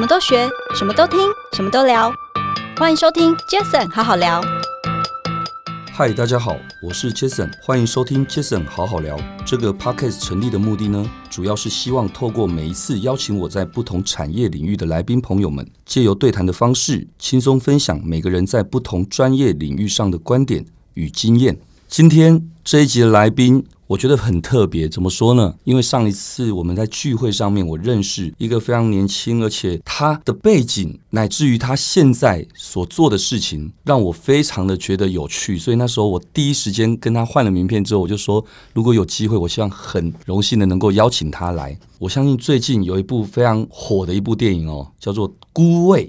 什么都学，什么都听，什么都聊。欢迎收听 Jason 好好聊。嗨，大家好，我是 Jason，欢迎收听 Jason 好好聊。这个 Podcast 成立的目的呢，主要是希望透过每一次邀请我在不同产业领域的来宾朋友们，借由对谈的方式，轻松分享每个人在不同专业领域上的观点与经验。今天这一集的来宾。我觉得很特别，怎么说呢？因为上一次我们在聚会上面，我认识一个非常年轻，而且他的背景乃至于他现在所做的事情，让我非常的觉得有趣。所以那时候我第一时间跟他换了名片之后，我就说，如果有机会，我希望很荣幸的能够邀请他来。我相信最近有一部非常火的一部电影哦，叫做《孤味》，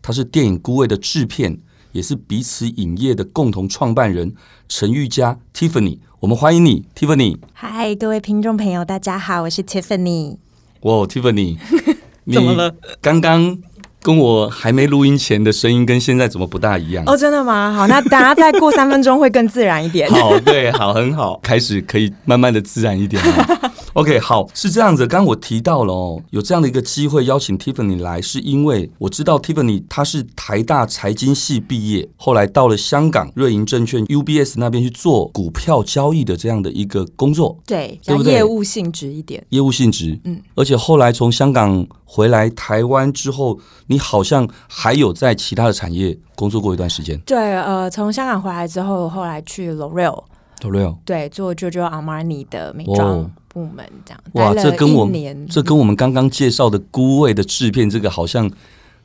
它是电影《孤味》的制片，也是彼此影业的共同创办人陈玉佳 Tiffany。我们欢迎你，Tiffany。嗨，各位听众朋友，大家好，我是 Tiffany。哇，Tiffany，怎么了？刚刚跟我还没录音前的声音跟现在怎么不大一样？哦，真的吗？好，那大家再过三分钟会更自然一点。好，对，好，很好，开始可以慢慢的自然一点了。OK，好，是这样子。刚刚我提到了哦，有这样的一个机会邀请 Tiffany 来，是因为我知道 Tiffany 她是台大财经系毕业，后来到了香港瑞银证券 UBS 那边去做股票交易的这样的一个工作，对，对不对？业务性质一点，业务性质，嗯。而且后来从香港回来台湾之后，你好像还有在其他的产业工作过一段时间。对，呃，从香港回来之后，后来去 L'Oreal，L'Oreal，对，做 Giorgio Armani 的美妆。部门这样哇，这跟我们这跟我们刚刚介绍的《孤位》的制片这个好像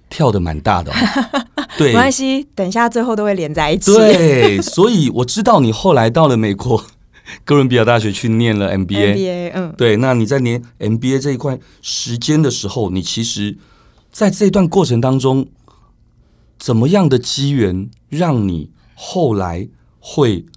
跳的蛮大的，哦，对，没关系，等一下最后都会连在一起。对，所以我知道你后来到了美国哥伦比亚大学去念了 MBA，嗯，对，那你在念 MBA 这一块时间的时候，你其实在这段过程当中，怎么样的机缘让你后来会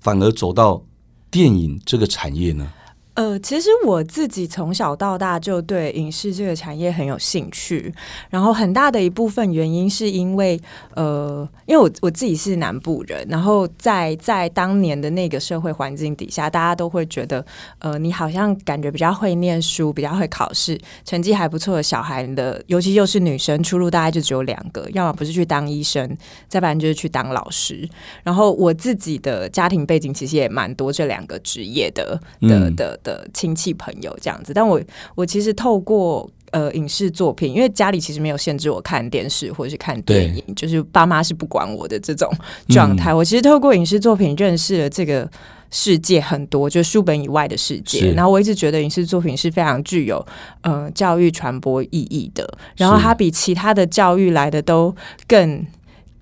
反而走到电影这个产业呢？呃，其实我自己从小到大就对影视这个产业很有兴趣，然后很大的一部分原因是因为，呃，因为我我自己是南部人，然后在在当年的那个社会环境底下，大家都会觉得，呃，你好像感觉比较会念书，比较会考试，成绩还不错的小孩的，尤其又是女生，出路大概就只有两个，要么不是去当医生，再不然就是去当老师。然后我自己的家庭背景其实也蛮多这两个职业的的的。的亲戚朋友这样子，但我我其实透过呃影视作品，因为家里其实没有限制我看电视或者是看电影，就是爸妈是不管我的这种状态。嗯、我其实透过影视作品认识了这个世界很多，就是书本以外的世界。然后我一直觉得影视作品是非常具有呃教育传播意义的，然后它比其他的教育来的都更。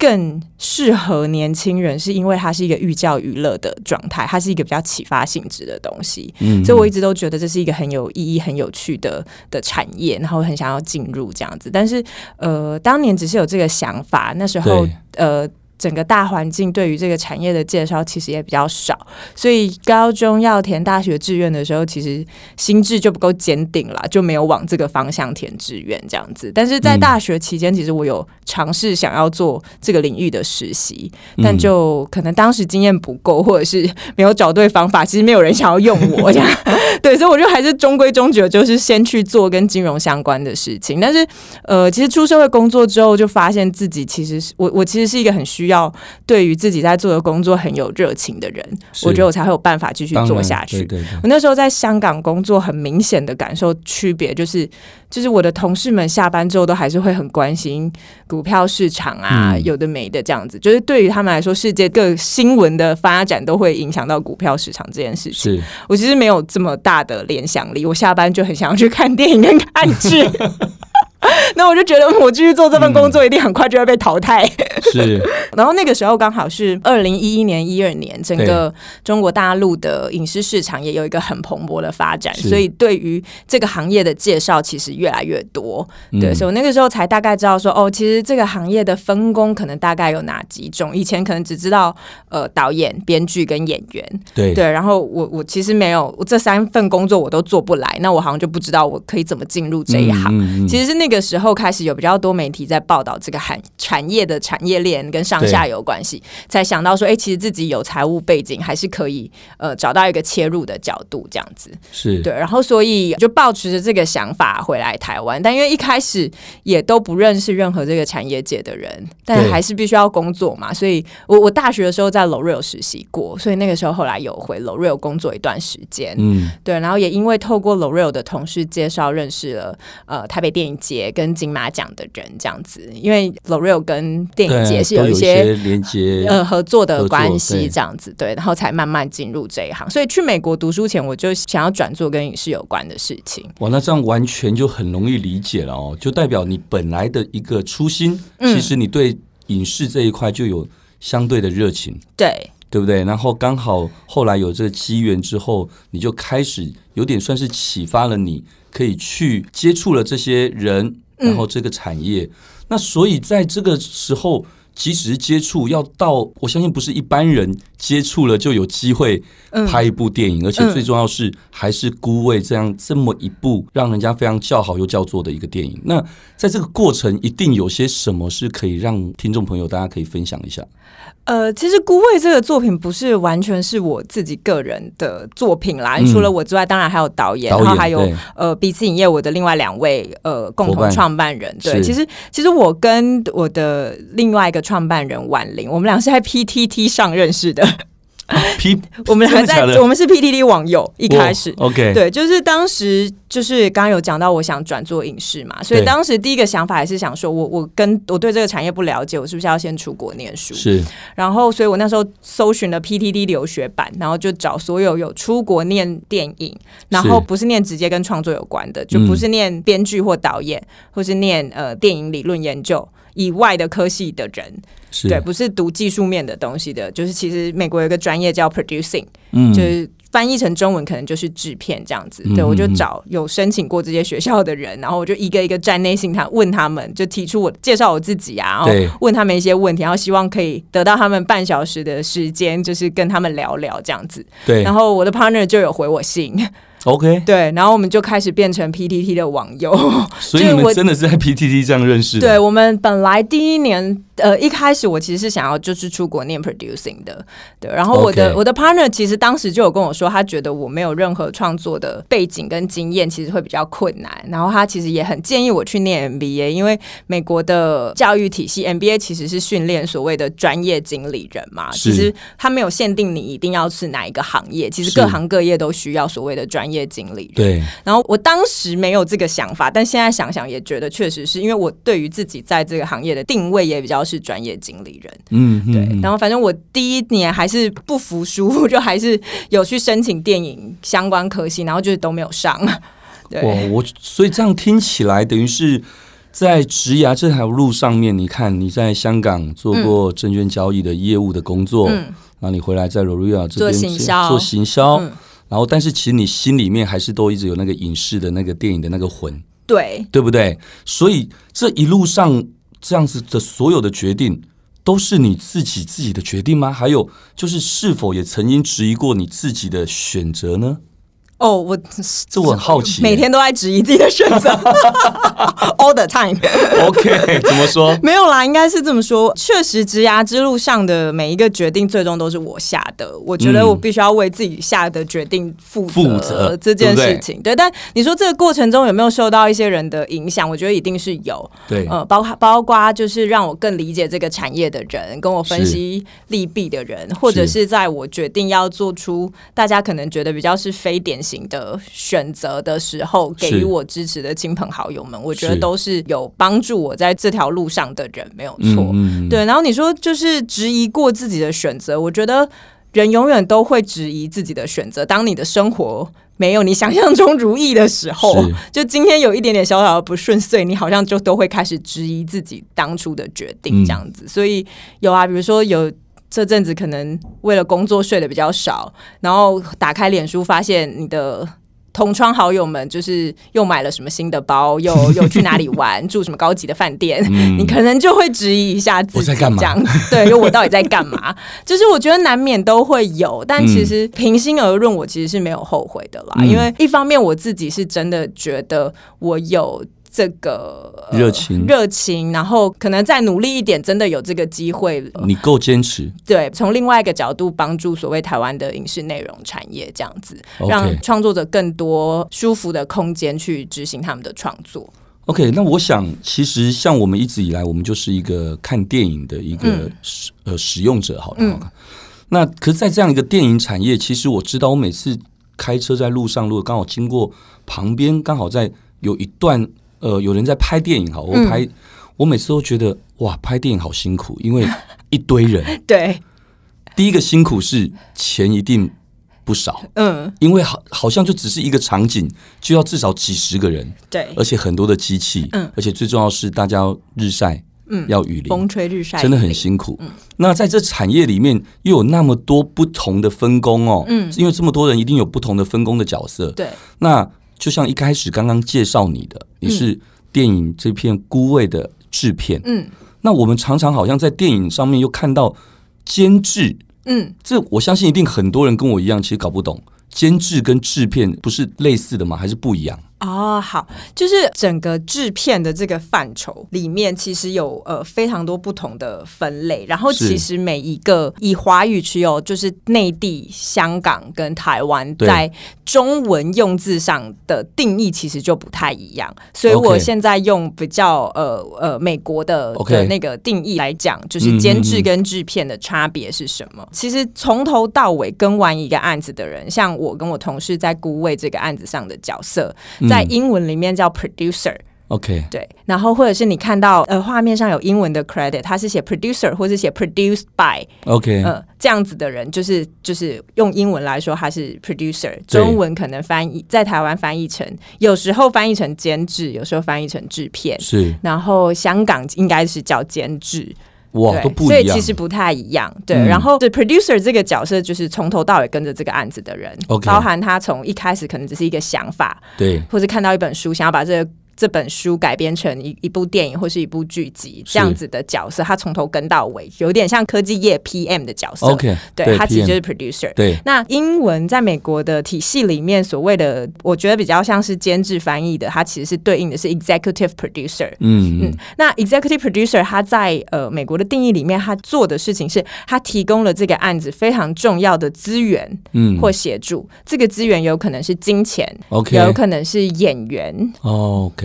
更适合年轻人，是因为它是一个寓教于乐的状态，它是一个比较启发性质的东西，嗯，所以我一直都觉得这是一个很有意义、很有趣的的产业，然后很想要进入这样子。但是，呃，当年只是有这个想法，那时候，呃。整个大环境对于这个产业的介绍其实也比较少，所以高中要填大学志愿的时候，其实心智就不够坚定了，就没有往这个方向填志愿这样子。但是在大学期间，其实我有尝试想要做这个领域的实习，但就可能当时经验不够，或者是没有找对方法，其实没有人想要用我这样。对，所以我就还是中规中矩的，就是先去做跟金融相关的事情。但是呃，其实出社会工作之后，就发现自己其实是我，我其实是一个很需要。要对于自己在做的工作很有热情的人，我觉得我才会有办法继续做下去。对对对。我那时候在香港工作，很明显的感受区别就是，就是我的同事们下班之后都还是会很关心股票市场啊，嗯、有的没的这样子。就是对于他们来说，世界各新闻的发展都会影响到股票市场这件事情。是我其实没有这么大的联想力，我下班就很想要去看电影跟看剧。那我就觉得，我继续做这份工作，一定很快就会被淘汰。是，然后那个时候刚好是二零一一年、一二年，整个中国大陆的影视市场也有一个很蓬勃的发展，所以对于这个行业的介绍其实越来越多。对，所以我那个时候才大概知道说，哦，其实这个行业的分工可能大概有哪几种。以前可能只知道呃导演、编剧跟演员。对对，然后我我其实没有，我这三份工作我都做不来，那我好像就不知道我可以怎么进入这一行。其实是那个时候。开始有比较多媒体在报道这个产产业的产业链跟上下游关系，才想到说，哎，其实自己有财务背景，还是可以呃找到一个切入的角度，这样子是对。然后所以就抱持着这个想法回来台湾，但因为一开始也都不认识任何这个产业界的人，但还是必须要工作嘛，所以我我大学的时候在 L'Oreal 实习过，所以那个时候后来有回 L'Oreal 工作一段时间，嗯，对，然后也因为透过 L'Oreal 的同事介绍认识了呃台北电影节跟金马奖的人，这样子，因为 L'Oreal 跟电影节是有一些，连接呃合作的关系，这样子对，对，然后才慢慢进入这一行。所以去美国读书前，我就想要转做跟影视有关的事情。哇，那这样完全就很容易理解了哦，就代表你本来的一个初心，其实你对影视这一块就有相对的热情，对。对不对？然后刚好后来有这个机缘之后，你就开始有点算是启发了你，可以去接触了这些人，然后这个产业。嗯、那所以在这个时候，即使是接触，要到我相信不是一般人接触了就有机会拍一部电影，嗯、而且最重要是还是孤味这样这么一部让人家非常叫好又叫座的一个电影。那在这个过程，一定有些什么是可以让听众朋友大家可以分享一下。呃，其实《孤味》这个作品不是完全是我自己个人的作品啦，嗯、除了我之外，当然还有导演，导演然后还有呃彼此影业我的另外两位呃共同创办人。对，其实其实我跟我的另外一个创办人婉玲，我们俩是在 PTT 上认识的。P，我们还在，我们是 PTT 网友，一开始，OK，对，就是当时就是刚刚有讲到，我想转做影视嘛，所以当时第一个想法还是想说，我我跟我对这个产业不了解，我是不是要先出国念书？是，然后所以我那时候搜寻了 PTT 留学版，然后就找所有有出国念电影，然后不是念直接跟创作有关的，就不是念编剧或导演，或是念呃电影理论研究以外的科系的人。是对，不是读技术面的东西的，就是其实美国有一个专业叫 producing，嗯，就是翻译成中文可能就是制片这样子。对，我就找有申请过这些学校的人，然后我就一个一个站内信，他问他们，就提出我介绍我自己啊，然后问他们一些问题，然后希望可以得到他们半小时的时间，就是跟他们聊聊这样子。对，然后我的 partner 就有回我信。OK，对，然后我们就开始变成 PTT 的网友，所以你们真的是在 PTT 这样认识的。对，我们本来第一年，呃，一开始我其实是想要就是出国念 producing 的，对，然后我的.我的 partner 其实当时就有跟我说，他觉得我没有任何创作的背景跟经验，其实会比较困难。然后他其实也很建议我去念 MBA，因为美国的教育体系 MBA 其实是训练所谓的专业经理人嘛，其实他没有限定你一定要是哪一个行业，其实各行各业都需要所谓的专业。业经理人，对，然后我当时没有这个想法，但现在想想也觉得确实是因为我对于自己在这个行业的定位也比较是专业经理人，嗯，对。然后反正我第一年还是不服输，就还是有去申请电影相关科系，然后就是都没有上。对，我我所以这样听起来，等于是在职涯这条路上面，你看你在香港做过证券交易的业务的工作，嗯，然后你回来在 L'Oreal 这边做行销，做行销。嗯然后，但是其实你心里面还是都一直有那个影视的那个电影的那个魂，对，对不对？所以这一路上这样子的所有的决定，都是你自己自己的决定吗？还有就是，是否也曾经质疑过你自己的选择呢？哦，oh, 我这我很好奇，每天都在质疑自己的选择，all the time。OK，怎么说？没有啦，应该是这么说。确实，职涯之路上的每一个决定，最终都是我下的。我觉得我必须要为自己下的决定负责，负责这件事情。对，对，对，但你说这个过程中有没有受到一些人的影响？我觉得一定是有。对，呃，包括包括就是让我更理解这个产业的人，跟我分析利弊的人，或者是在我决定要做出大家可能觉得比较是非典型的选择的时候，给予我支持的亲朋好友们，我觉得都是有帮助我在这条路上的人，没有错。嗯、对，然后你说就是质疑过自己的选择，我觉得人永远都会质疑自己的选择。当你的生活没有你想象中如意的时候，就今天有一点点小小的不顺遂，你好像就都会开始质疑自己当初的决定，这样子。嗯、所以有啊，比如说有。这阵子可能为了工作睡得比较少，然后打开脸书发现你的同窗好友们就是又买了什么新的包，又 又去哪里玩，住什么高级的饭店，嗯、你可能就会质疑一下自己这样，对，因为我到底在干嘛？就是我觉得难免都会有，但其实平心而论，我其实是没有后悔的啦，嗯、因为一方面我自己是真的觉得我有。这个热情热情，然后可能再努力一点，真的有这个机会了。你够坚持，对，从另外一个角度帮助所谓台湾的影视内容产业，这样子 Okay 让创作者更多舒服的空间去执行他们的创作。OK，那我想，其实像我们一直以来，我们就是一个看电影的一个使、嗯、呃使用者，好了。嗯、那可是，在这样一个电影产业，其实我知道，我每次开车在路上，如果刚好经过旁边，刚好在有一段。呃，有人在拍电影，好，我拍，嗯、我每次都觉得哇，拍电影好辛苦，因为一堆人。对，第一个辛苦是钱一定不少，嗯，因为好好像就只是一个场景，就要至少几十个人，对，而且很多的机器，嗯，而且最重要是大家要日晒，嗯，要雨淋，风吹日晒，真的很辛苦。嗯，那在这产业里面又有那么多不同的分工哦，嗯，因为这么多人一定有不同的分工的角色，对，那。就像一开始刚刚介绍你的，你是电影这片《孤味》的制片，嗯，那我们常常好像在电影上面又看到监制，嗯，这我相信一定很多人跟我一样，其实搞不懂监制跟制片不是类似的吗？还是不一样？哦，好，就是整个制片的这个范畴里面，其实有呃非常多不同的分类。然后，其实每一个以华语区哦，就是内地、香港跟台湾，在中文用字上的定义其实就不太一样。所以我现在用比较呃呃美国的的那个定义来讲，就是监制跟制片的差别是什么？其实从头到尾跟完一个案子的人，像我跟我同事在孤味这个案子上的角色。在英文里面叫 producer，OK，对，然后或者是你看到呃画面上有英文的 credit，他是写 producer 或是写 produced by，OK，呃这样子的人就是就是用英文来说他是 producer，中文可能翻译在台湾翻译成有时候翻译成监制，有时候翻译成制片，是，然后香港应该是叫监制。哇，都不一样，所以其实不太一样。对，嗯、然后这 producer 这个角色就是从头到尾跟着这个案子的人包含他从一开始可能只是一个想法，对，或是看到一本书，想要把这个。这本书改编成一一部电影或是一部剧集，这样子的角色，他从头跟到尾，有点像科技业 PM 的角色。OK，对，他其实就是 producer。对，那英文在美国的体系里面，所谓的我觉得比较像是监制翻译的，它其实是对应的是 executive producer。嗯嗯。那 executive producer 他在呃美国的定义里面，他做的事情是，他提供了这个案子非常重要的资源，嗯，或协助。这个资源有可能是金钱，OK，有可能是演员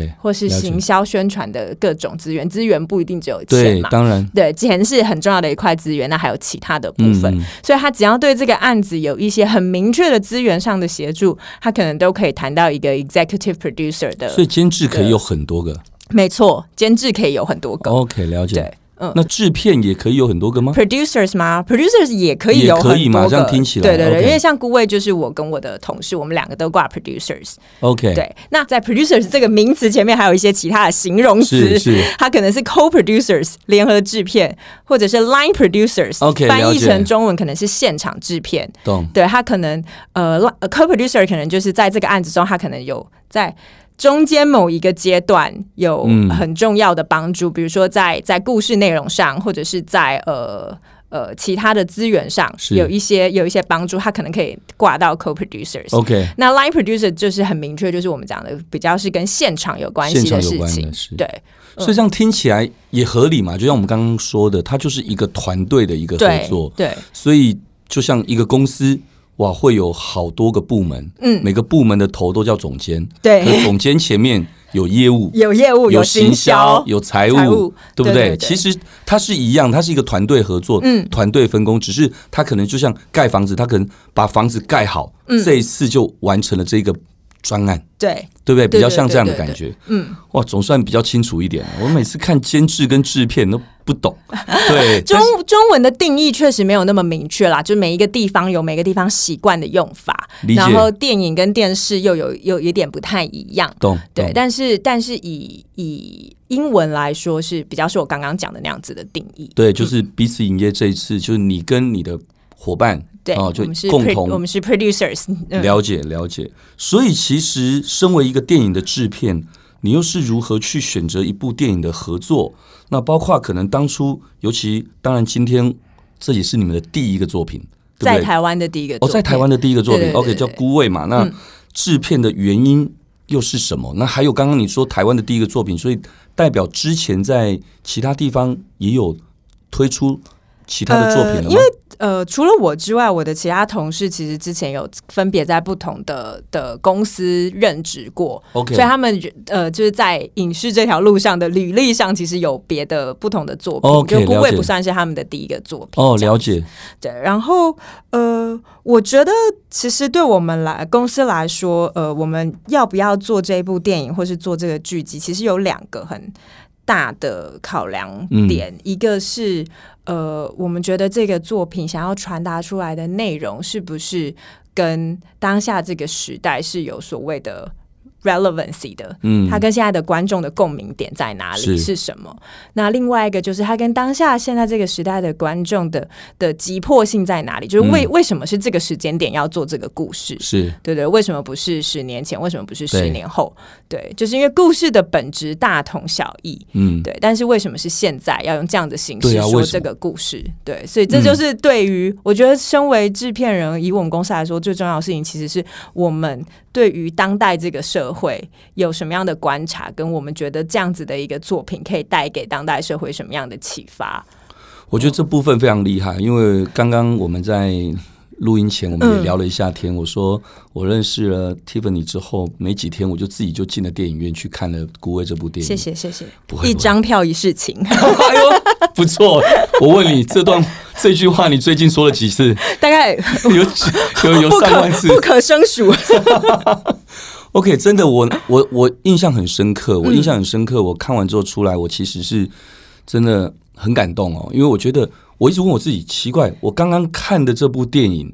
，OK。或是行销宣传的各种资源，资源不一定只有钱嘛？对，当然，对，钱是很重要的一块资源，那还有其他的部分。嗯、所以他只要对这个案子有一些很明确的资源上的协助，他可能都可以谈到一个 executive producer 的。所以监制可以有很多个，没错，监制可以有很多个。OK，了解。对。嗯，那制片也可以有很多个吗？Producers 吗？Producers 也可以有很多个，可以嘛？这样听起来，对对对，因为像顾卫就是我跟我的同事，我们两个都挂 Producers。OK，对。那在 Producers 这个名词前面还有一些其他的形容词，是它可能是 Co-Producers 联合制片，或者是 Line Producers。OK，翻译成中文可能是现场制片。懂。对，他可能呃，Co-Producer 可能就是在这个案子中，他可能有在。中间某一个阶段有很重要的帮助，嗯、比如说在在故事内容上，或者是在呃呃其他的资源上，有一些有一些帮助，他可能可以挂到 co-producers。OK，那 line producer 就是很明确，就是我们讲的比较是跟现场有关系的事情。对，嗯、所以这样听起来也合理嘛？就像我们刚刚说的，它就是一个团队的一个合作。对，对所以就像一个公司。哇，会有好多个部门，嗯，每个部门的头都叫总监，对，可总监前面有业务，有业务，有行销，有财务，对不对？其实它是一样，它是一个团队合作，嗯，团队分工，只是它可能就像盖房子，它可能把房子盖好，这一次就完成了这个专案，对，对不对？比较像这样的感觉，嗯，哇，总算比较清楚一点。我每次看监制跟制片都。不懂，对中中文的定义确实没有那么明确啦，就每一个地方有每个地方习惯的用法。然后电影跟电视又有有一点不太一样，懂？对，懂。但是但是以以英文来说是比较是我刚刚讲的那样子的定义，对，就是彼此营业这一次，嗯、就是你跟你的伙伴，对，哦，就共同，我们是 producers，了解了解。所以其实身为一个电影的制片，你又是如何去选择一部电影的合作？那包括可能当初，尤其当然今天这也是你们的第一个作品，对？在台湾的第一个作品，哦，在台湾的第一个作品，OK，叫《孤味》嘛。那制片的原因又是什么？那还有刚刚你说台湾的第一个作品，所以代表之前在其他地方也有推出其他的作品了吗？呃呃，除了我之外，我的其他同事其实之前有分别在不同的的公司任职过，OK，所以他们呃就是在影视这条路上的履历上，其实有别的不同的作品就孤味不算是他们的第一个作品。哦，了解。对，然后呃，我觉得其实对我们来公司来说，呃，我们要不要做这部电影或是做这个剧集，其实有两个很大的考量点，嗯、一个是。呃，我们觉得这个作品想要传达出来的内容，是不是跟当下这个时代是有所谓的？relevancy 的，嗯，它跟现在的观众的共鸣点在哪里？是，是什么？那另外一个就是它跟当下现在这个时代的观众的的急迫性在哪里？就是为、嗯、为什么是这个时间点要做这个故事？是对对，为什么不是十年前？为什么不是十年后？对，对，就是因为故事的本质大同小异，嗯，对。但是为什么是现在要用这样的形式说这个故事？对，啊、对，所以这就是对于、嗯、我觉得，身为制片人，以我们公司来说，最重要的事情其实是我们。对于当代这个社会有什么样的观察，跟我们觉得这样子的一个作品可以带给当代社会什么样的启发？我觉得这部分非常厉害，因为刚刚我们在录音前我们也聊了一下天。嗯、我说我认识了 Tiffany 之后没几天，我就自己就进了电影院去看了《孤味》这部电影。谢谢谢谢，不会，一张票一事情。哎呦，不错！我问你这段。这句话你最近说了几次？大概 有有有上万次，不可胜数。OK，真的，我 我我印象很深刻，我印象很深刻。我看完之后出来，我其实是真的很感动哦，因为我觉得我一直问我自己，奇怪，我刚刚看的这部电影，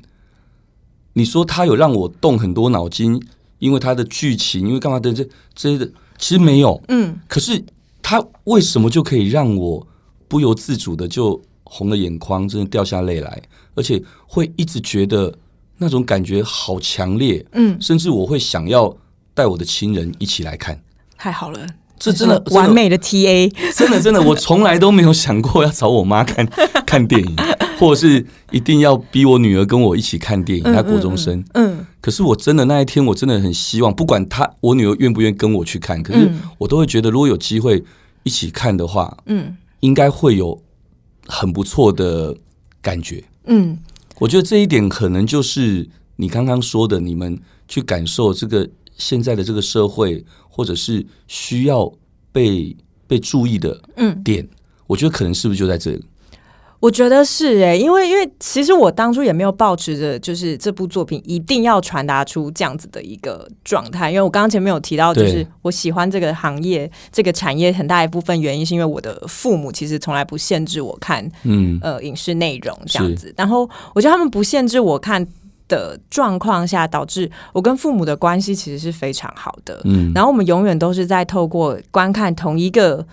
你说它有让我动很多脑筋，因为它的剧情，因为干嘛的这这些的，其实没有。嗯，可是它为什么就可以让我不由自主的就？红了眼眶，真的掉下泪来，而且会一直觉得那种感觉好强烈，嗯，甚至我会想要带我的亲人一起来看。太好了，这真的完美的 TA，真的真的，我从来都没有想过要找我妈看 看电影，或者是一定要逼我女儿跟我一起看电影。她国中生，嗯，嗯，可是我真的那一天，我真的很希望，不管她我女儿愿不愿意跟我去看，可是我都会觉得，如果有机会一起看的话，嗯，应该会有。很不错的感觉，嗯，我觉得这一点可能就是你刚刚说的，你们去感受这个现在的这个社会，或者是需要被被注意的点，嗯，我觉得可能是不是就在这里？我觉得是诶、欸，因为因为其实我当初也没有抱持着就是这部作品一定要传达出这样子的一个状态，因为我刚刚前面有提到，就是我喜欢这个行业这个产业很大一部分原因是因为我的父母其实从来不限制我看嗯。呃影视内容这样子，然后我觉得他们不限制我看的状况下，导致我跟父母的关系其实是非常好的，嗯，然后我们永远都是在透过观看同一个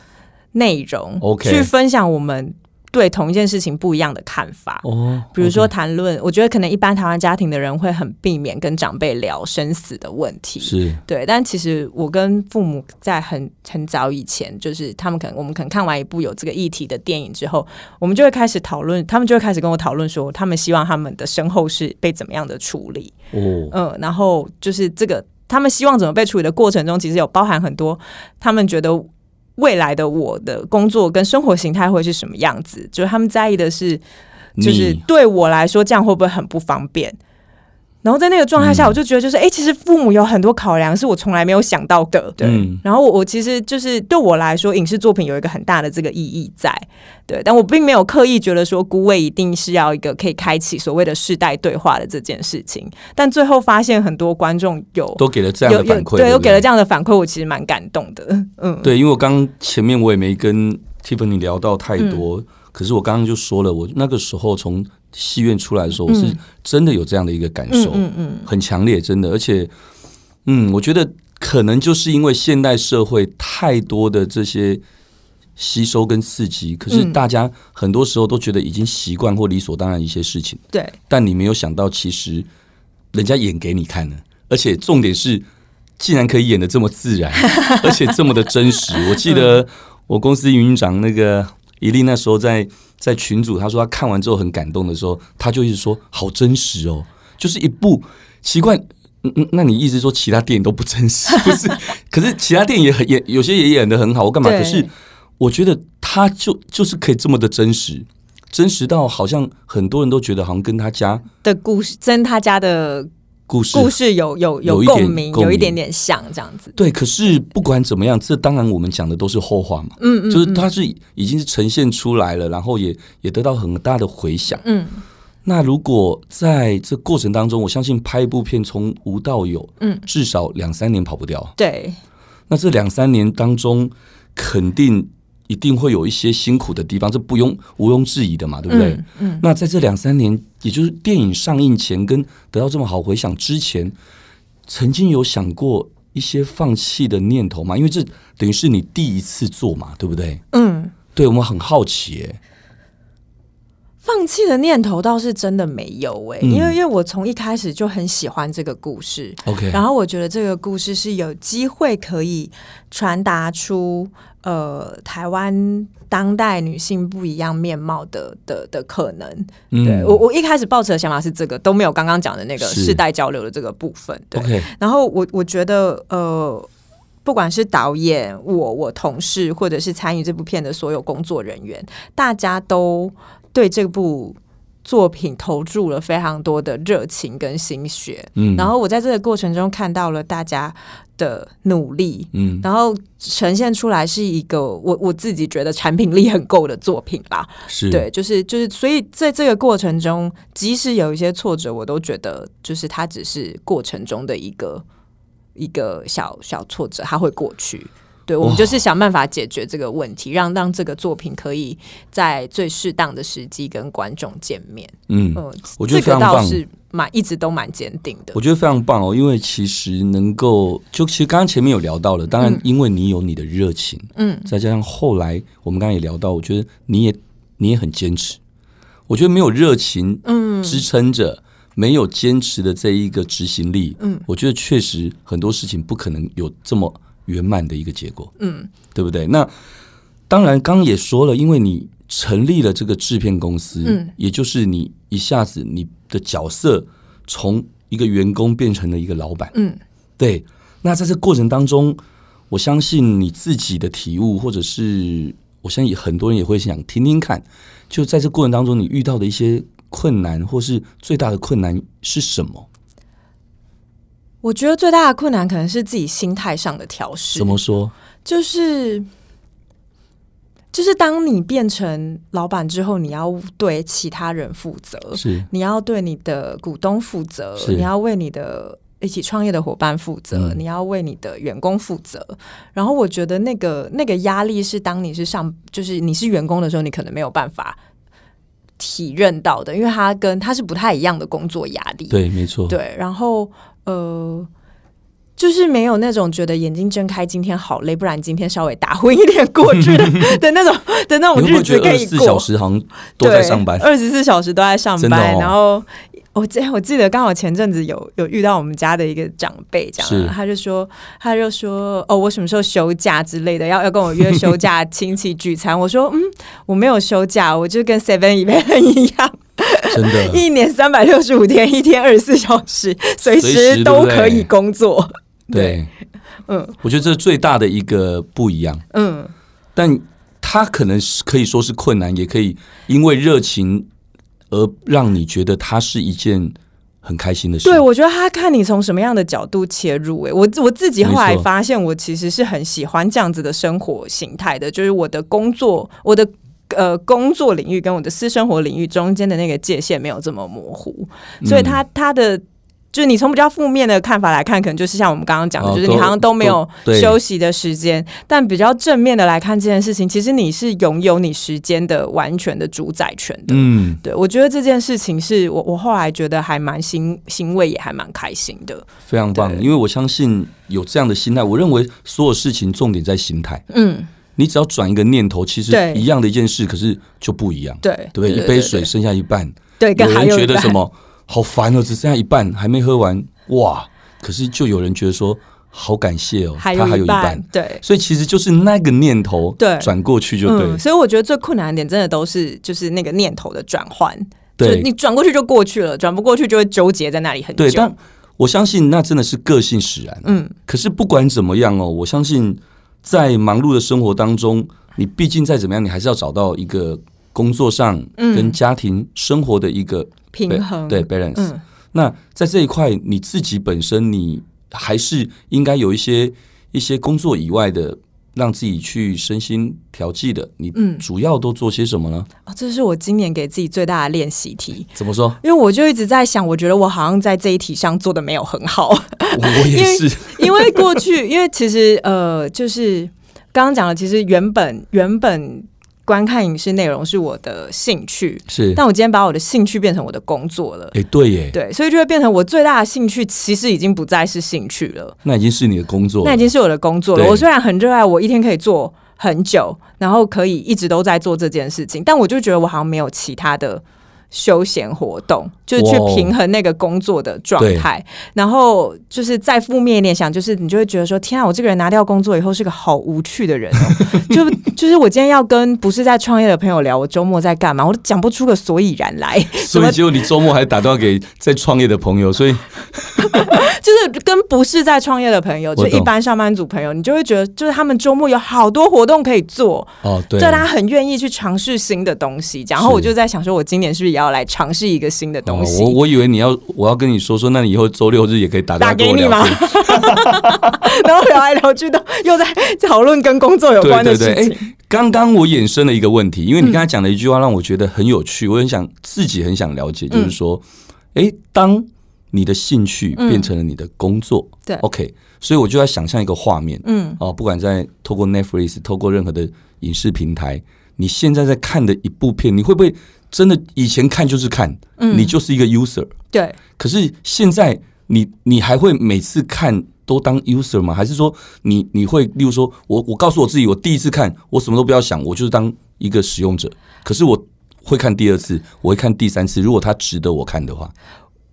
内容，OK，去分享我们。对同一件事情不一样的看法哦，比如说谈论，我觉得可能一般台湾家庭的人会很避免跟长辈聊生死的问题，是对。但其实我跟父母在很很早以前，就是他们可能我们可能看完一部有这个议题的电影之后，我们就会开始讨论，他们就会开始跟我讨论说，他们希望他们的身后事被怎么样的处理哦，嗯，然后就是这个他们希望怎么被处理的过程中，其实有包含很多他们觉得。未来的我的工作跟生活形态会是什么样子？就是他们在意的是，就是对我来说这样会不会很不方便？然后在那个状态下，我就觉得就是，哎、嗯欸，其实父母有很多考量是我从来没有想到的。对，嗯、然后我我其实就是对我来说，影视作品有一个很大的这个意义在。对，但我并没有刻意觉得说孤味一定是要一个可以开启所谓的世代对话的这件事情。但最后发现很多观众有都给了这样的反馈，对，都给了这样的反馈，我其实蛮感动的。嗯，对，因为我刚前面我也没跟 Tiffany 聊到太多，嗯、可是我刚刚就说了，我那个时候从。戏院出来的时候，我是真的有这样的一个感受，嗯嗯，很强烈，真的，而且，嗯，我觉得可能就是因为现代社会太多的这些吸收跟刺激，可是大家很多时候都觉得已经习惯或理所当然一些事情，对，但你没有想到，其实人家演给你看的，而且重点是，竟然可以演的这么自然，而且这么的真实。我记得我公司营运长那个伊利那时候在。在群组，他说他看完之后很感动的时候，他就一直说好真实哦，就是一部奇怪，嗯嗯，那你意思说其他电影都不真实？不是？可是其他电影也很演，有些也演的很好，我干嘛？可是我觉得他就就是可以这么的真实，真实到好像很多人都觉得好像跟他家的故事，真他家的故事故事有有有共鸣，有一点点像这样子。对，可是不管怎么样，这当然我们讲的都是后话嘛。嗯，嗯嗯，就是它是已经是呈现出来了，然后也也得到很大的回响。嗯。那如果在这过程当中，我相信拍一部片从无到有，嗯，至少两三年跑不掉。对，那这两三年当中，肯定一定会有一些辛苦的地方，这不用毋庸置疑的嘛，对不对？嗯。嗯，那在这两三年，也就是电影上映前跟得到这么好回响之前，曾经有想过一些放弃的念头吗？因为这等于是你第一次做嘛，对不对？嗯，对，我们很好奇耶。放弃的念头倒是真的没有诶、欸，嗯、因为因为我从一开始就很喜欢这个故事，OK，然后我觉得这个故事是有机会可以传达出呃台湾当代女性不一样面貌的的的可能。嗯、对我我一开始抱持的想法是这个，都没有刚刚讲的那个世代交流的这个部分。对然后我我觉得呃，不管是导演、我我同事，或者是参与这部片的所有工作人员，大家都。对这部作品投注了非常多的热情跟心血，嗯，然后我在这个过程中看到了大家的努力，嗯，然后呈现出来是一个我我自己觉得产品力很够的作品啦，是。对，就是就是，所以在这个过程中，即使有一些挫折，我都觉得就是它只是过程中的一个一个小小挫折，它会过去。对，我们就是想办法解决这个问题，让让这个作品可以在最适当的时机跟观众见面。嗯，呃、我觉得这个倒是蛮一直都蛮坚定的。我觉得非常棒哦，因为其实能够就其实刚刚前面有聊到了，当然因为你有你的热情，嗯，再加上后来我们刚刚也聊到，我觉得你也你也很坚持。我觉得没有热情，嗯，支撑着，没有坚持的这一个执行力，嗯，我觉得确实很多事情不可能有这么。圆满的一个结果，嗯，对不对？那当然，刚刚也说了，因为你成立了这个制片公司，嗯，也就是你一下子你的角色从一个员工变成了一个老板，嗯，对。那在这过程当中，我相信你自己的体悟，或者是我相信很多人也会想听听看，就在这过程当中，你遇到的一些困难，或是最大的困难是什么？我觉得最大的困难可能是自己心态上的调试。怎么说？就是就是当你变成老板之后，你要对其他人负责，是你要对你的股东负责，你要为你的一起创业的伙伴负责，嗯、你要为你的员工负责。然后我觉得那个那个压力是当你是上就是你是员工的时候，你可能没有办法体认到的，因为他跟他是不太一样的工作压力。对，没错。对，然后。呃，就是没有那种觉得眼睛睁开，今天好累，不然今天稍微打昏一点过去的 的那种的那种日子可以过。二十四小时好像都在上班，二十四小时都在上班。哦、然后我记我记得刚好前阵子有有遇到我们家的一个长辈，这样是他就说他就说哦，我什么时候休假之类的，要要跟我约休假 亲戚聚餐。我说嗯，我没有休假，我就跟 Seven Eleven 一样。真的，一年三百六十五天，一天二十四小时，随时都可以工作。对，对，嗯，我觉得这是最大的一个不一样。嗯，但他可能是可以说是困难，也可以因为热情而让你觉得它是一件很开心的事。对，我觉得他看你从什么样的角度切入。哎，我我自己后来发现，我其实是很喜欢这样子的生活形态的，就是我的工作，我的。呃，工作领域跟我的私生活领域中间的那个界限没有这么模糊，所以他他的就是你从比较负面的看法来看，可能就是像我们刚刚讲的，就是你好像都没有休息的时间。但比较正面的来看这件事情，其实你是拥有你时间的完全的主宰权的。嗯，对，我觉得这件事情是我我后来觉得还蛮欣欣慰，也还蛮开心的。非常棒，因为我相信有这样的心态，我认为所有事情重点在心态。嗯。你只要转一个念头，其实一样的一件事，可是就不一样。对，对不对？一杯水剩下一半，对，有人觉得什么好烦哦，只剩下一半还没喝完，哇！可是就有人觉得说好感谢哦，他还有一半，对。所以其实就是那个念头，对，转过去就对。所以我觉得最困难的点，真的都是就是那个念头的转换。对，你转过去就过去了，转不过去就会纠结在那里很久。对，但我相信那真的是个性使然。嗯，可是不管怎么样哦，我相信在忙碌的生活当中，你毕竟再怎么样，你还是要找到一个工作上跟家庭生活的一个平衡，对 balance。嗯，那在这一块，你自己本身你还是应该有一些一些工作以外的。让自己去身心调剂的，你主要都做些什么呢？哦，这是我今年给自己最大的练习题。怎么说？因为我就一直在想，我觉得我好像在这一题上做的没有很好。我也是，因为，因为过去，因为其实呃，就是刚刚讲了，其实原本原本。观看影视内容是我的兴趣，是，但我今天把我的兴趣变成我的工作了。哎，对耶，对，所以就会变成我最大的兴趣，其实已经不再是兴趣了，那已经是你的工作了，那已经是我的工作了。我虽然很热爱，我一天可以做很久，然后可以一直都在做这件事情，但我就觉得我好像没有其他的。休闲活动就是去平衡那个工作的状态，然后就是再负面一点想，就是你就会觉得说：天啊，我这个人拿掉工作以后是个好无趣的人哦。就就是我今天要跟不是在创业的朋友聊，我周末在干嘛，我都讲不出个所以然来。所以结果你周末还打电话给在创业的朋友，所以 就是跟不是在创业的朋友，就一般上班族朋友，你就会觉得就是他们周末有好多活动可以做哦，对，大家很愿意去尝试新的东西。然后我就在想说，我今年是不是也要来尝试一个新的东西。哦、我我以为你要，我要跟你说说，那你以后周六日也可以打电话给我聊，打给你吗？然后聊来聊去都 又在讨论跟工作有关的事情。刚刚我衍生了一个问题，因为你刚才讲了一句话让我觉得很有趣，嗯、我很想自己很想了解，就是说，哎、嗯，当你的兴趣变成了你的工作，嗯、对，OK，所以我就在想象一个画面，嗯，哦，不管在透过 Netflix，透过任何的影视平台，你现在在看的一部片，你会不会？真的，以前看就是看，嗯，你就是一个 user，对。可是现在你，你你还会每次看都当 user 吗？还是说你你会，例如说，我我告诉我自己，我第一次看，我什么都不要想，我就是当一个使用者。可是我会看第二次，我会看第三次，如果它值得我看的话。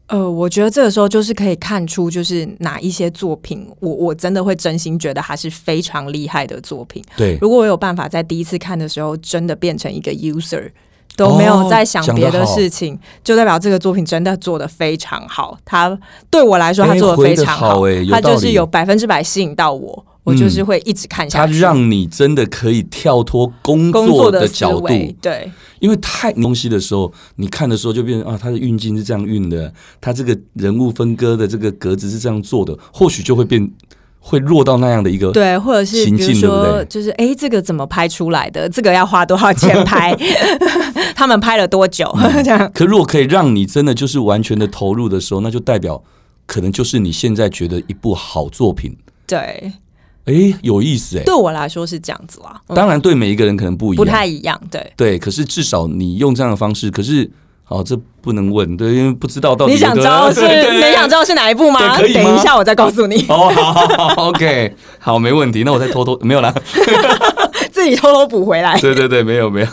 呃，我觉得这个时候就是可以看出，就是哪一些作品，我我真的会真心觉得它是非常厉害的作品。对，如果我有办法在第一次看的时候，真的变成一个 user。都没有在想别的事情，哦，就代表这个作品真的做的非常好。他对我来说，他做的非常好，欸好欸，他就是有百分之百吸引到我，嗯，我就是会一直看下去。他让你真的可以跳脱工作的角度，对，因为太东西的时候，你看的时候就变成啊，他的运镜是这样运的，他这个人物分割的这个格子是这样做的，或许就会变。会落到那样的一个对，或者是比如说，就是哎，这个怎么拍出来的？这个要花多少钱拍？他们拍了多久？嗯、这样。可如果可以让你真的就是完全的投入的时候，那就代表可能就是你现在觉得一部好作品。对，哎，有意思哎。对我来说是这样子啦。当然，对每一个人可能不一样，不太一样。对对，可是至少你用这样的方式，可是。哦，这不能问，对，因为不知道到底。你想知道是？你想知道是哪一部吗？可以吗？等一下，我再告诉你。哦，好好好，OK，好，没问题。那我再偷偷没有啦，自己偷偷补回来。对对对，没有没有。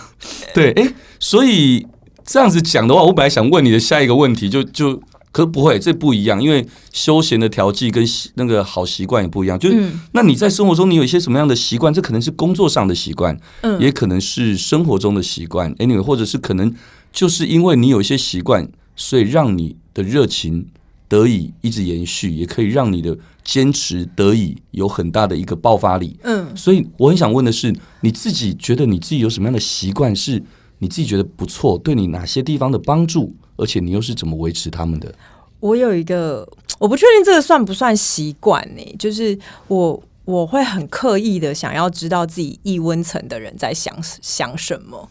对，哎，所以这样子讲的话，我本来想问你的下一个问题，就就可不会，这不一样，因为休闲的调剂跟那个好习惯也不一样。就是，嗯，那你在生活中你有一些什么样的习惯？这可能是工作上的习惯，嗯，也可能是生活中的习惯。Anyway，或者是可能。就是因为你有一些习惯，所以让你的热情得以一直延续，也可以让你的坚持得以有很大的一个爆发力。嗯，所以我很想问的是，你自己觉得你自己有什么样的习惯，是你自己觉得不错，对你哪些地方的帮助，而且你又是怎么维持他们的？我有一个，我不确定这个算不算习惯呢？就是我我会很刻意的想要知道自己异温层的人在想想什么。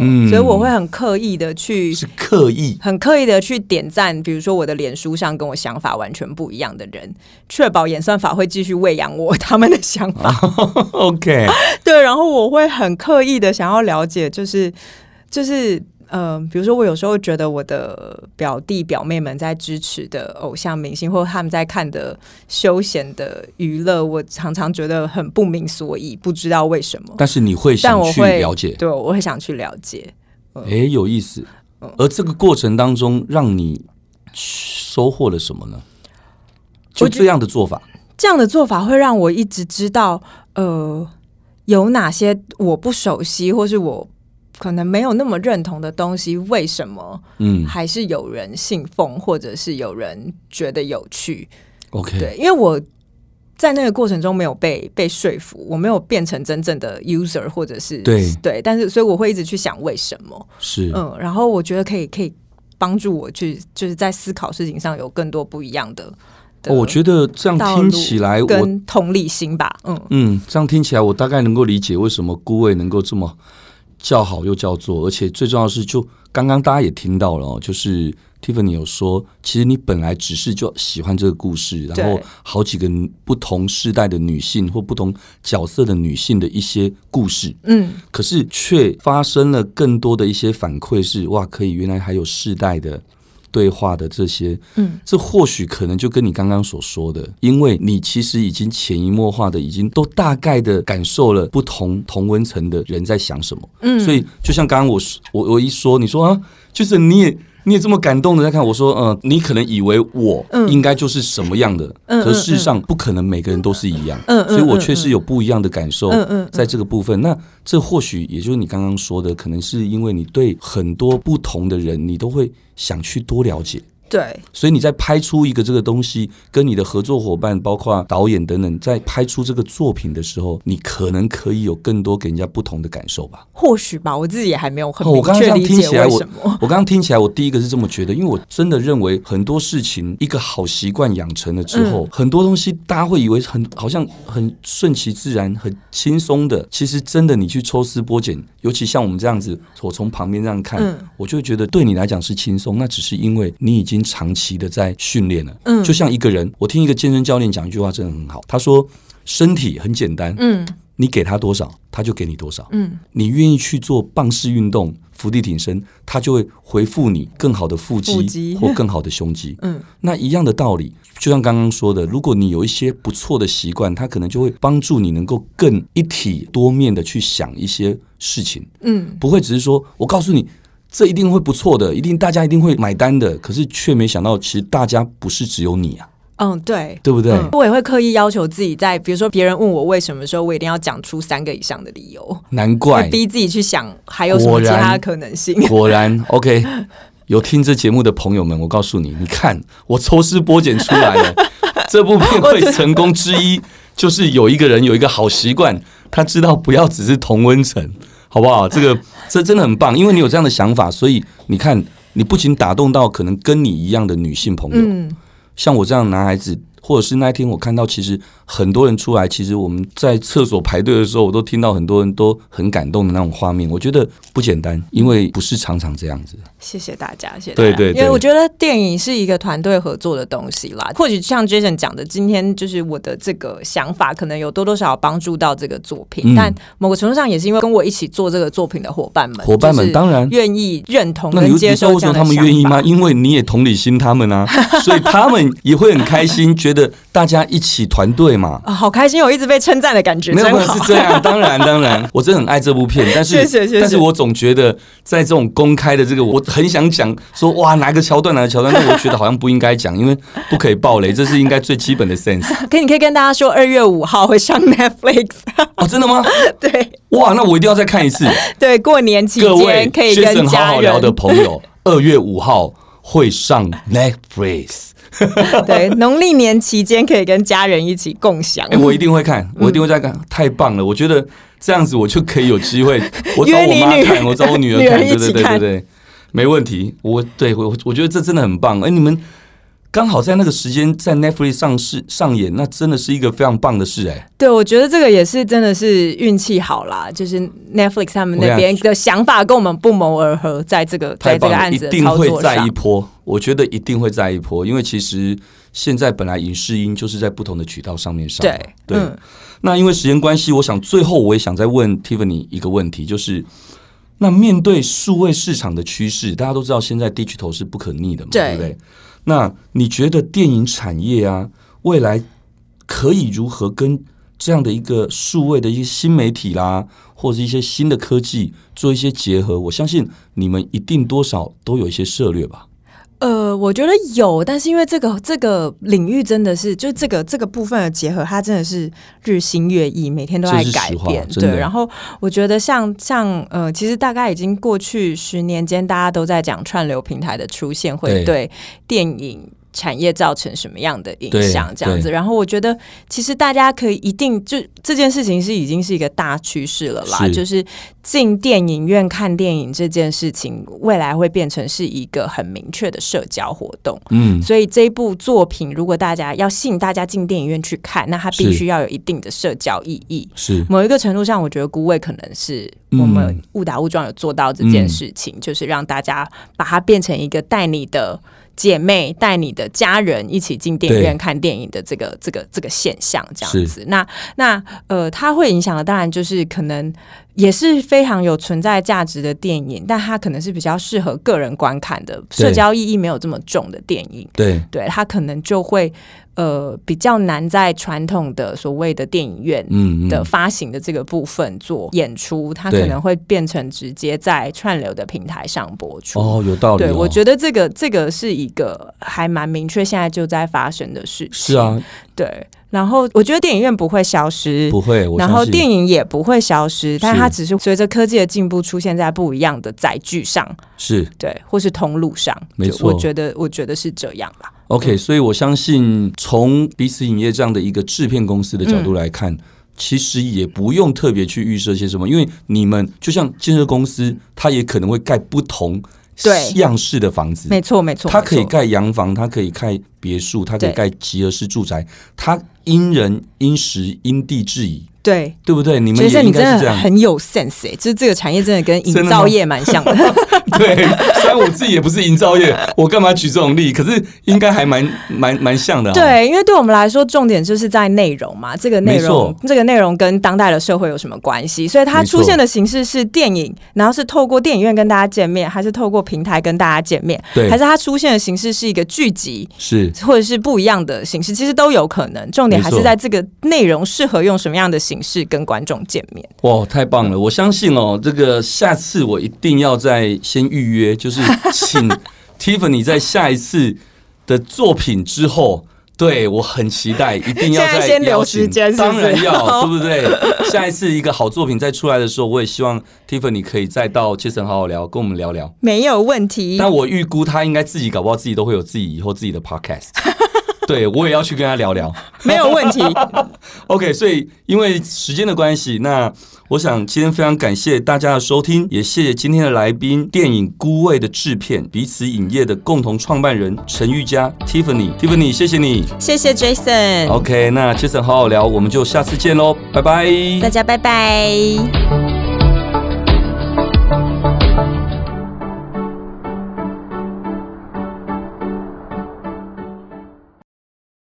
嗯，所以我会很刻意的去，是刻意，很刻意的去点赞，比如说我的脸书上跟我想法完全不一样的人，确保演算法会继续喂养我他们的想法。Oh, OK，对，然后我会很刻意的想要了解，就是就是。嗯、呃，比如说，我有时候觉得我的表弟表妹们在支持的偶像明星，或他们在看的休闲的娱乐，我常常觉得很不明所以，不知道为什么。但是你会想去了解，对，我会想去了解。哎、呃，有意思。而这个过程当中，让你收获了什么呢？就这样的做法，这样的做法会让我一直知道，呃，有哪些我不熟悉，或是我。可能没有那么认同的东西，为什么嗯。还是有人信奉，或者是有人觉得有趣？OK，对，因为我在那个过程中没有被被说服，我没有变成真正的 user，或者是对。对，但是所以我会一直去想为什么。是。嗯，然后我觉得可以可以帮助我去就是在思考事情上有更多不一样的。哦，我觉得这样听起来，跟同理心吧，嗯。嗯，这样听起来，我大概能够理解为什么孤味能够这么叫好又叫座，而且最重要的是，就刚刚大家也听到了，哦就是 Tiffany 有说，其实你本来只是就喜欢这个故事，然后好几个不同世代的女性或不同角色的女性的一些故事，嗯，可是却发生了更多的一些反馈，是哇，可以原来还有世代的。对话的这些，嗯，这或许可能就跟你刚刚所说的，因为你其实已经潜移默化的，已经都大概的感受了不同同温层的人在想什么，嗯，所以就像刚刚我我我一说，你说啊，就是你也。你也这么感动的在看，我说，嗯，你可能以为我应该就是什么样的，可是事实上不可能每个人都是一样，所以我确实有不一样的感受，在这个部分。那这或许也就是你刚刚说的，可能是因为你对很多不同的人，你都会想去多了解。对，所以你在拍出一个这个东西，跟你的合作伙伴，包括导演等等，在拍出这个作品的时候，你可能可以有更多给人家不同的感受吧？或许吧，我自己也还没有很明确理解为什么。我刚刚听起来，我第一个是这么觉得，因为我真的认为很多事情，一个好习惯养成了之后，嗯、很多东西大家会以为很好像很顺其自然、很轻松的，其实真的你去抽丝剥茧，尤其像我们这样子，我从旁边这样看，嗯、我就会觉得对你来讲是轻松，那只是因为你已经。长期的在训练了，嗯，就像一个人，我听一个健身教练讲一句话，真的很好。他说：“身体很简单，嗯，你给他多少，他就给你多少，嗯，你愿意去做棒式运动、伏地挺身，他就会回复你更好的腹肌或更好的胸肌，嗯，那一样的道理，就像刚刚说的，如果你有一些不错的习惯，他可能就会帮助你能够更一体多面的去想一些事情，嗯，不会只是说我告诉你。”这一定会不错的，一定大家一定会买单的。可是却没想到，其实大家不是只有你啊。嗯，对，对不对？嗯，我也会刻意要求自己在，在比如说别人问我为什么的时候，我一定要讲出三个以上的理由。难怪逼自己去想还有什么其他的可能性。果然，果然，OK。有听这节目的朋友们，我告诉你，你看我抽丝剥茧出来了，这部片会成功之一，就是有一个人有一个好习惯，他知道不要只是同温层。好不好？这个这真的很棒，因为你有这样的想法，所以你看，你不仅打动到可能跟你一样的女性朋友，嗯，像我这样的男孩子。或者是那一天我看到，其实很多人出来，其实我们在厕所排队的时候，我都听到很多人都很感动的那种画面。我觉得不简单，因为不是常常这样子。谢谢大家，谢谢大家。对对对，因为我觉得电影是一个团队合作的东西啦。或许像 Jason 讲的，今天就是我的这个想法，可能有多多少少帮助到这个作品。嗯、但某个程度上，也是因为跟我一起做这个作品的伙伴们，伙伴们当然愿意认同跟接受这样的想法。他们愿意吗？因为你也同理心他们啊，所以他们也会很开心，觉得大家。一起团队嘛，啊，好开心！我一直被称赞的感觉，没有，是这样。当然，当然，我真的很爱这部片，但是，但是我总觉得在这种公开的这个，我很想讲说，哇，哪个桥段，哪个桥段，但我觉得好像不应该讲，因为不可以爆雷，这是应该最基本的 sense。可以，你可以跟大家说，二月五号会上 Netflix。哦，真的吗？对，哇，那我一定要再看一次。对，过年期间可以跟好好聊的朋友，二月五号会上 Netflix。对，农历年期间可以跟家人一起共享。哎、欸，我一定会看，我一定会再看，嗯、太棒了！我觉得这样子我就可以有机会，我找我妈看，我找我女儿看，对对对对对，没问题。我对我我觉得这真的很棒。哎、欸，你们。刚好在那个时间在 Netflix 上市上演，那真的是一个非常棒的事哎、欸。对，我觉得这个也是真的是运气好啦，就是 Netflix 他们那边的想法跟我们不谋而合，在这个在这个案子的操作上，一定会再一波。我觉得一定会再一波，因为其实现在本来影视音就是在不同的渠道上面上。对对。嗯、那因为时间关系，我想最后我也想再问 Tiffany 一个问题，就是那面对数位市场的趋势，大家都知道现在 Digital 是不可逆的嘛，对，对不对？那你觉得电影产业啊，未来可以如何跟这样的一个数位的一些新媒体啦，或者一些新的科技做一些结合？我相信你们一定多少都有一些策略吧。呃，我觉得有，但是因为这个这个领域真的是，就这个这个部分的结合，它真的是日新月异，每天都在改变。对，然后我觉得像像呃，其实大概已经过去十年间，大家都在讲串流平台的出现会对电影。产业造成什么样的影响？这样子，然后我觉得，其实大家可以一定就这件事情是已经是一个大趋势了啦。是就是进电影院看电影这件事情，未来会变成是一个很明确的社交活动。嗯，所以这一部作品，如果大家要吸引大家进电影院去看，那它必须要有一定的社交意义。是某一个程度上，我觉得孤味可能是我们误打误撞有做到这件事情，嗯、就是让大家把它变成一个带你的。姐妹带你的家人一起进电影院看电影的这个这个这个现象，这样子，那那呃，它会影响的当然就是可能也是非常有存在价值的电影，但它可能是比较适合个人观看的，社交意义没有这么重的电影。对，对，它可能就会。呃，比较难在传统的所谓的电影院的发行的这个部分做演出，嗯嗯、它可能会变成直接在串流的平台上播出。哦，有道理、哦。对，我觉得这个这个是一个还蛮明确，现在就在发生的事情。是啊，对。然后我觉得电影院不会消失，不会。然后电影也不会消失，但它只是随着科技的进步，出现在不一样的载具上，是。对，或是通路上。没错，我觉得我觉得是这样吧。OK，所以我相信从彼此影业这样的一个制片公司的角度来看，嗯、其实也不用特别去预设些什么，因为你们就像建设公司，它也可能会盖不同样式的房子，没错没错，它可以盖洋房，它可以盖别墅，它可以盖集合式住宅，它因人因时因地制宜。对，对不对？你们也应该是这样，很有 sense 哎，就是这个产业真的跟营造业蛮 像的。对，虽然我自己也不是营造业，我干嘛举这种例？可是应该还蛮蛮蛮像的。对，因为对我们来说，重点就是在内容嘛。这个内容，这个内容跟当代的社会有什么关系？所以它出现的形式是电影，然后是透过电影院跟大家见面，还是透过平台跟大家见面？对，还是它出现的形式是一个剧集，是或者是不一样的形式？其实都有可能。重点还是在这个内容适合用什么样的形式。形式跟观众见面，哇，太棒了！我相信哦，这个下次我一定要再先预约，就是 请 Tiffany 在下一次的作品之后，对，我很期待，一定要再先留时间，当然要，对不对？下一次一个好作品再出来的时候，我也希望 Tiffany 可以再到 Jason 好好聊，跟我们聊聊，没有问题。但我预估他应该自己搞不好自己都会有自己以后自己的 Podcast。对，我也要去跟他聊聊，没有问题。OK，所以因为时间的关系，那我想今天非常感谢大家的收听，也谢谢今天的来宾，电影《孤味》的制片彼此影业的共同创办人陈玉佳 Tiffany，Tiffany，谢谢你，谢谢 Jason。OK，那 Jason 好好聊，我们就下次见喽，拜拜，大家拜拜。